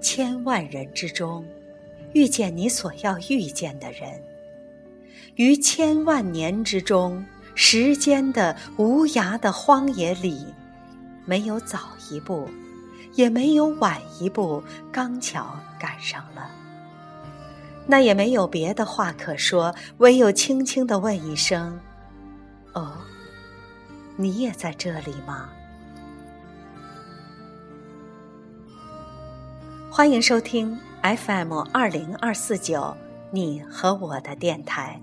千万人之中，遇见你所要遇见的人；于千万年之中，时间的无涯的荒野里，没有早一步，也没有晚一步，刚巧赶上了。那也没有别的话可说，唯有轻轻地问一声：“哦，你也在这里吗？”欢迎收听 FM 二零二四九，你和我的电台。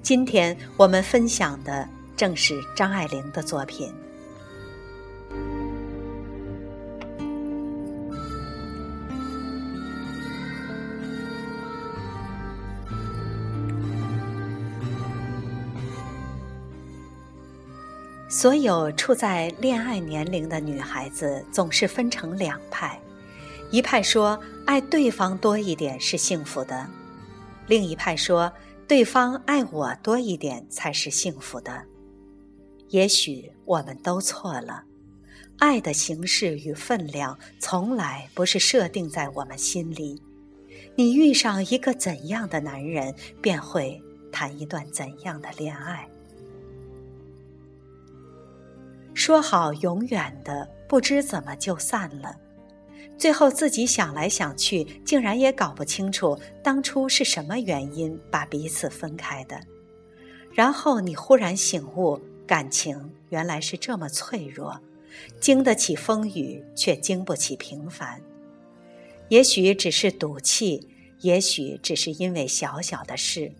今天我们分享的正是张爱玲的作品。所有处在恋爱年龄的女孩子，总是分成两派。一派说爱对方多一点是幸福的，另一派说对方爱我多一点才是幸福的。也许我们都错了，爱的形式与分量从来不是设定在我们心里。你遇上一个怎样的男人，便会谈一段怎样的恋爱。说好永远的，不知怎么就散了。最后自己想来想去，竟然也搞不清楚当初是什么原因把彼此分开的。然后你忽然醒悟，感情原来是这么脆弱，经得起风雨，却经不起平凡。也许只是赌气，也许只是因为小小的事，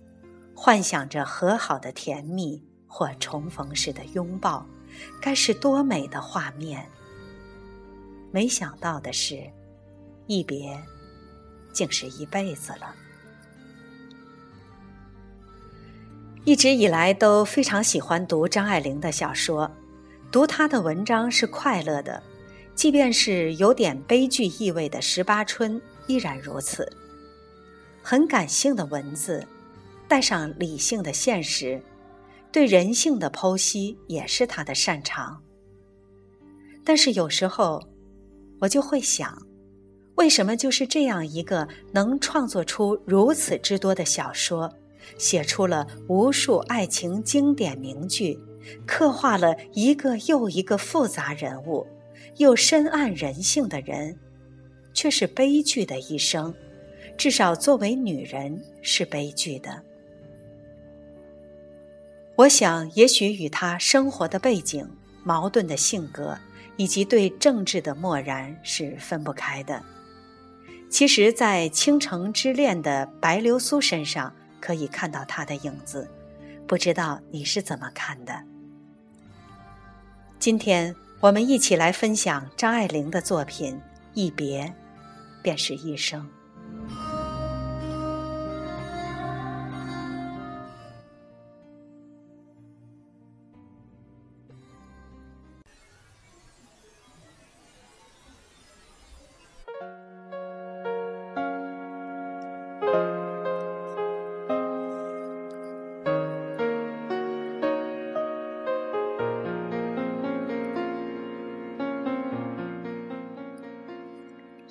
幻想着和好的甜蜜或重逢时的拥抱，该是多美的画面。没想到的是，一别竟是一辈子了。一直以来都非常喜欢读张爱玲的小说，读她的文章是快乐的，即便是有点悲剧意味的《十八春》依然如此。很感性的文字，带上理性的现实，对人性的剖析也是她的擅长。但是有时候。我就会想，为什么就是这样一个能创作出如此之多的小说，写出了无数爱情经典名句，刻画了一个又一个复杂人物，又深谙人性的人，却是悲剧的一生？至少作为女人是悲剧的。我想，也许与她生活的背景、矛盾的性格。以及对政治的漠然是分不开的。其实，在《倾城之恋》的白流苏身上可以看到他的影子，不知道你是怎么看的？今天我们一起来分享张爱玲的作品《一别，便是一生》。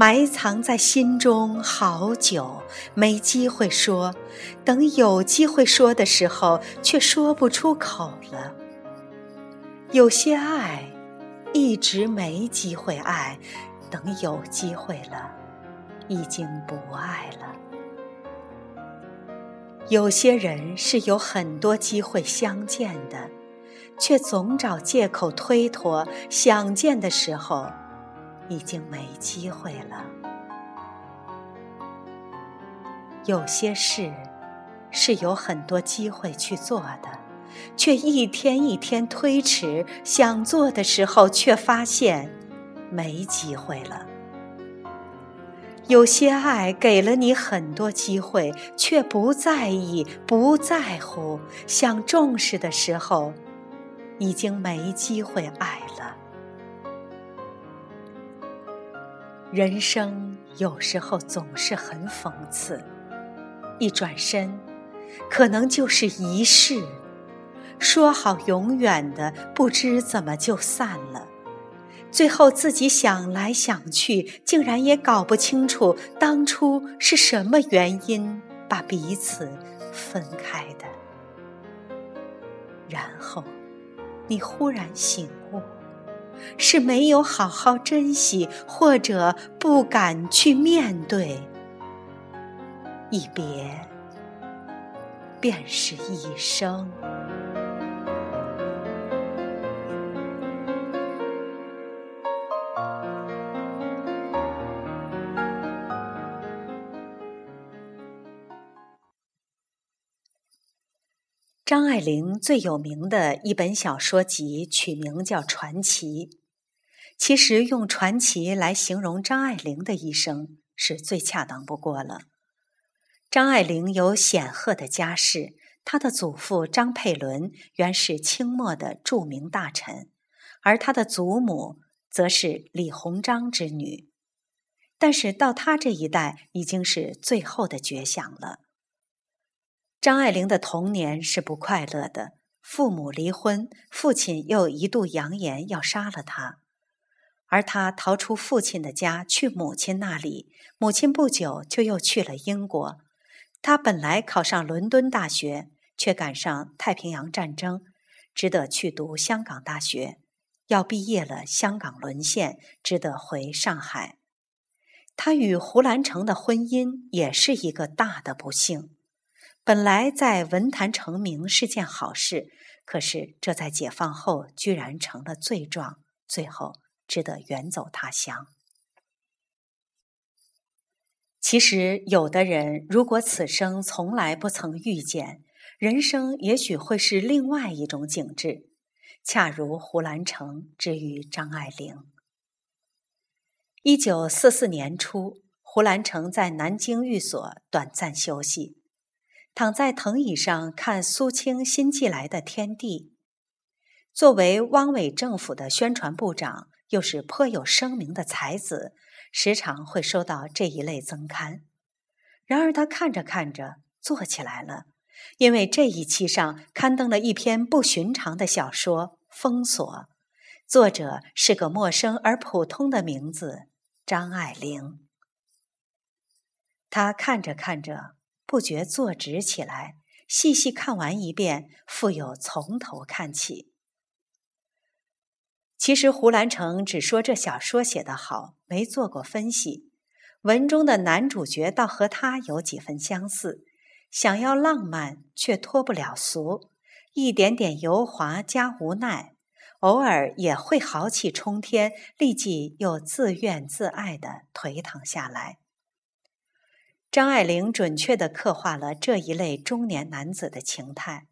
埋藏在心中好久，没机会说；等有机会说的时候，却说不出口了。有些爱一直没机会爱，等有机会了，已经不爱了。有些人是有很多机会相见的，却总找借口推脱，想见的时候。已经没机会了。有些事是有很多机会去做的，却一天一天推迟，想做的时候却发现没机会了。有些爱给了你很多机会，却不在意、不在乎，想重视的时候，已经没机会爱人生有时候总是很讽刺，一转身，可能就是一世。说好永远的，不知怎么就散了。最后自己想来想去，竟然也搞不清楚当初是什么原因把彼此分开的。然后，你忽然醒悟，是没有好好珍惜，或者不敢去面对。一别，便是一生。张爱玲最有名的一本小说集取名叫《传奇》，其实用“传奇”来形容张爱玲的一生是最恰当不过了。张爱玲有显赫的家世，她的祖父张佩伦原是清末的著名大臣，而她的祖母则是李鸿章之女。但是到她这一代，已经是最后的绝响了。张爱玲的童年是不快乐的，父母离婚，父亲又一度扬言要杀了她，而她逃出父亲的家，去母亲那里。母亲不久就又去了英国。她本来考上伦敦大学，却赶上太平洋战争，只得去读香港大学。要毕业了，香港沦陷，只得回上海。她与胡兰成的婚姻也是一个大的不幸。本来在文坛成名是件好事，可是这在解放后居然成了罪状，最后只得远走他乡。其实，有的人如果此生从来不曾遇见，人生也许会是另外一种景致，恰如胡兰成之于张爱玲。一九四四年初，胡兰成在南京寓所短暂休息。躺在藤椅上看苏青新寄来的《天地》，作为汪伪政府的宣传部长，又是颇有声名的才子，时常会收到这一类增刊。然而他看着看着，坐起来了，因为这一期上刊登了一篇不寻常的小说《封锁》，作者是个陌生而普通的名字——张爱玲。他看着看着。不觉坐直起来，细细看完一遍，复又从头看起。其实胡兰成只说这小说写得好，没做过分析。文中的男主角倒和他有几分相似，想要浪漫却脱不了俗，一点点油滑加无奈，偶尔也会豪气冲天，立即又自怨自艾地颓唐下来。张爱玲准确地刻画了这一类中年男子的情态。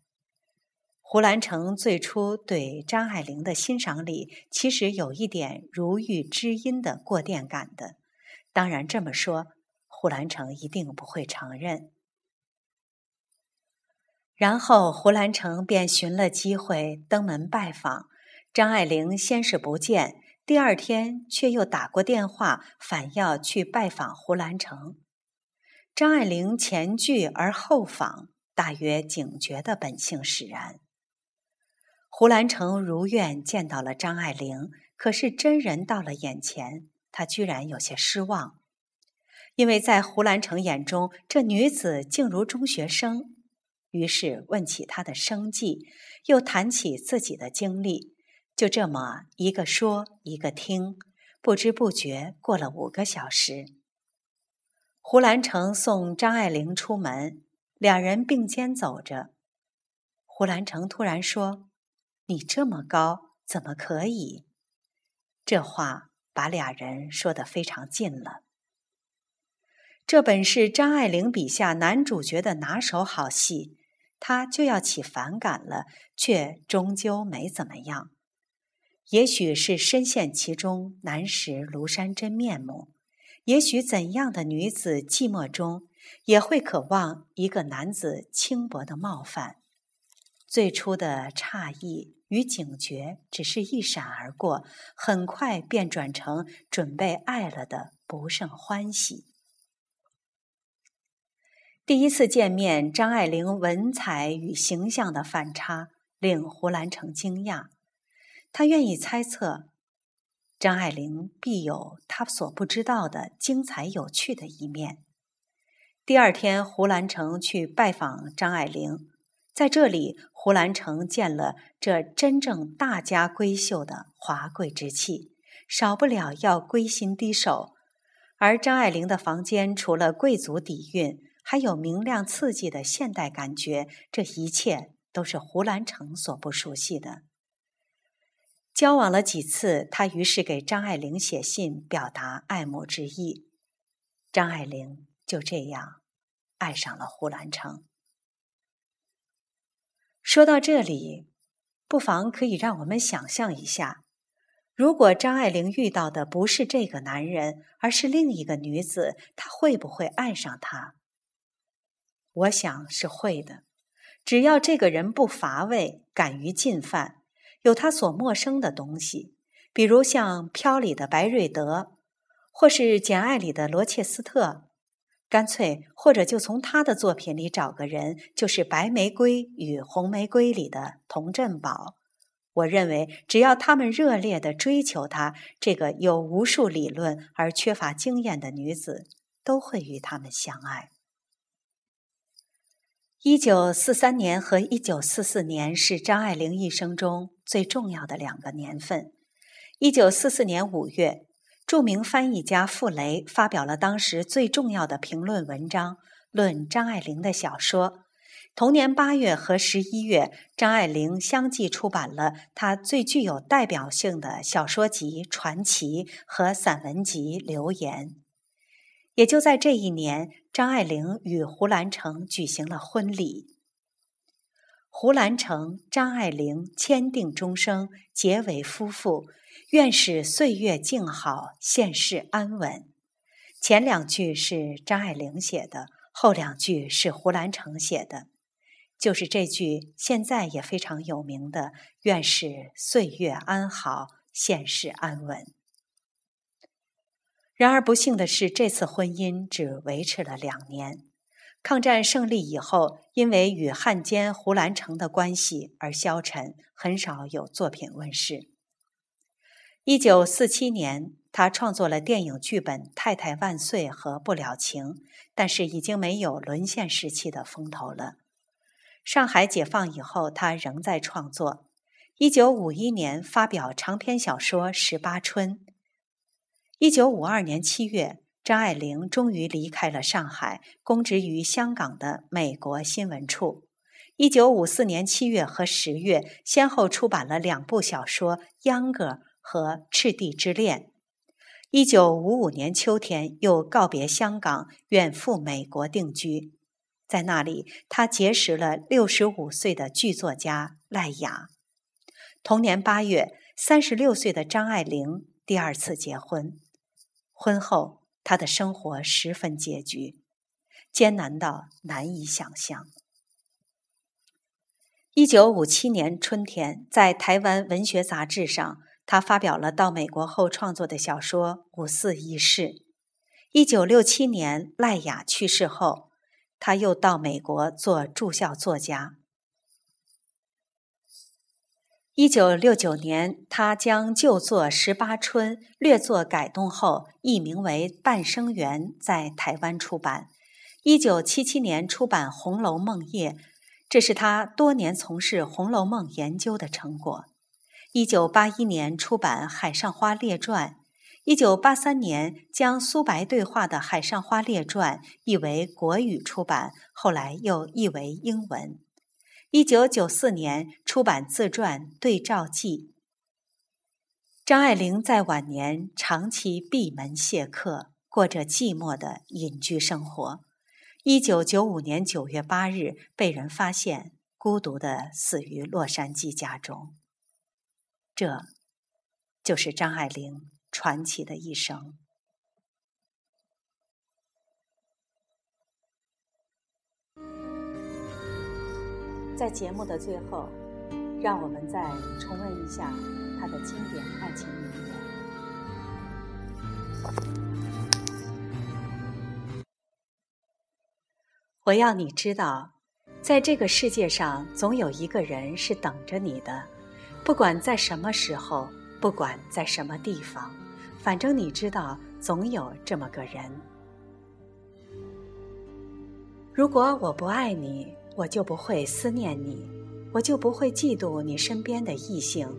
胡兰成最初对张爱玲的欣赏里，其实有一点如遇知音的过电感的。当然这么说，胡兰成一定不会承认。然后胡兰成便寻了机会登门拜访张爱玲，先是不见，第二天却又打过电话，反要去拜访胡兰成。张爱玲前拒而后访，大约警觉的本性使然。胡兰成如愿见到了张爱玲，可是真人到了眼前，他居然有些失望，因为在胡兰成眼中，这女子竟如中学生。于是问起她的生计，又谈起自己的经历，就这么一个说一个听，不知不觉过了五个小时。胡兰成送张爱玲出门，两人并肩走着。胡兰成突然说：“你这么高，怎么可以？”这话把俩人说得非常近了。这本是张爱玲笔下男主角的拿手好戏，他就要起反感了，却终究没怎么样。也许是深陷其中，难识庐山真面目。也许怎样的女子寂寞中，也会渴望一个男子轻薄的冒犯。最初的诧异与警觉只是一闪而过，很快便转成准备爱了的不胜欢喜。第一次见面，张爱玲文采与形象的反差令胡兰成惊讶。他愿意猜测，张爱玲必有她所不知道的精彩有趣的一面。第二天，胡兰成去拜访张爱玲，在这里，胡兰成见了这真正大家闺秀的华贵之气，少不了要归心低首。而张爱玲的房间，除了贵族底蕴。还有明亮刺激的现代感觉，这一切都是胡兰成所不熟悉的。交往了几次，他于是给张爱玲写信，表达爱慕之意。张爱玲就这样爱上了胡兰成。说到这里，不妨可以让我们想象一下：如果张爱玲遇到的不是这个男人，而是另一个女子，她会不会爱上他？我想是会的，只要这个人不乏味，敢于进犯，有他所陌生的东西，比如像《飘》里的白瑞德，或是《简爱》里的罗切斯特，干脆或者就从他的作品里找个人，就是《白玫瑰与红玫瑰》里的童振宝。我认为，只要他们热烈地追求他，这个有无数理论而缺乏经验的女子，都会与他们相爱。一九四三年和一九四四年是张爱玲一生中最重要的两个年份。一九四四年五月，著名翻译家傅雷发表了当时最重要的评论文章，论张爱玲的小说。同年八月和十一月，张爱玲相继出版了她最具有代表性的小说集《传奇》和散文集《留言》。也就在这一年，张爱玲与胡兰成举行了婚礼。胡兰成、张爱玲签订终生，结为夫妇，愿使岁月静好，现世安稳。前两句是张爱玲写的，后两句是胡兰成写的，就是这句现在也非常有名的“愿使岁月安好，现世安稳”。然而不幸的是，这次婚姻只维持了两年。抗战胜利以后，因为与汉奸胡兰成的关系而消沉，很少有作品问世。一九四七年，他创作了电影剧本《太太万岁》和《不了情》，但是已经没有沦陷时期的风头了。上海解放以后，他仍在创作。一九五一年，发表长篇小说《十八春》。一九五二年七月，张爱玲终于离开了上海，供职于香港的美国新闻处。一九五四年七月和十月，先后出版了两部小说《秧歌》和《赤地之恋》。一九五五年秋天，又告别香港，远赴美国定居。在那里，他结识了六十五岁的剧作家赖雅。同年八月，三十六岁的张爱玲第二次结婚。婚后，他的生活十分拮据，艰难到难以想象。一九五七年春天，在台湾文学杂志上，他发表了到美国后创作的小说《五四轶事》。一九六七年，赖雅去世后，他又到美国做驻校作家。一九六九年，他将旧作《十八春》略作改动后，译名为《半生缘》，在台湾出版。一九七七年出版《红楼梦夜》，这是他多年从事《红楼梦》研究的成果。一九八一年出版《海上花列传》，一九八三年将苏白对话的《海上花列传》译为国语出版，后来又译为英文。一九九四年出版自传《对照记》。张爱玲在晚年长期闭门谢客，过着寂寞的隐居生活。一九九五年九月八日，被人发现孤独的死于洛杉矶家中。这，就是张爱玲传奇的一生。在节目的最后，让我们再重温一下他的经典爱情名言：“我要你知道，在这个世界上，总有一个人是等着你的，不管在什么时候，不管在什么地方，反正你知道，总有这么个人。”如果我不爱你，我就不会思念你，我就不会嫉妒你身边的异性，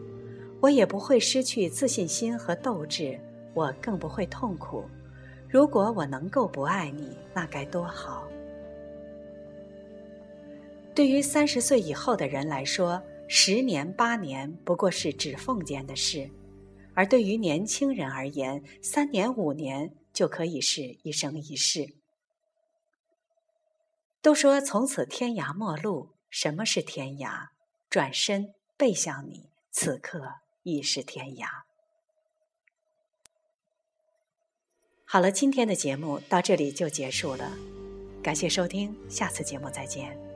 我也不会失去自信心和斗志，我更不会痛苦。如果我能够不爱你，那该多好！对于三十岁以后的人来说，十年八年不过是指缝间的事，而对于年轻人而言，三年五年就可以是一生一世。都说从此天涯陌路，什么是天涯？转身背向你，此刻已是天涯。好了，今天的节目到这里就结束了，感谢收听，下次节目再见。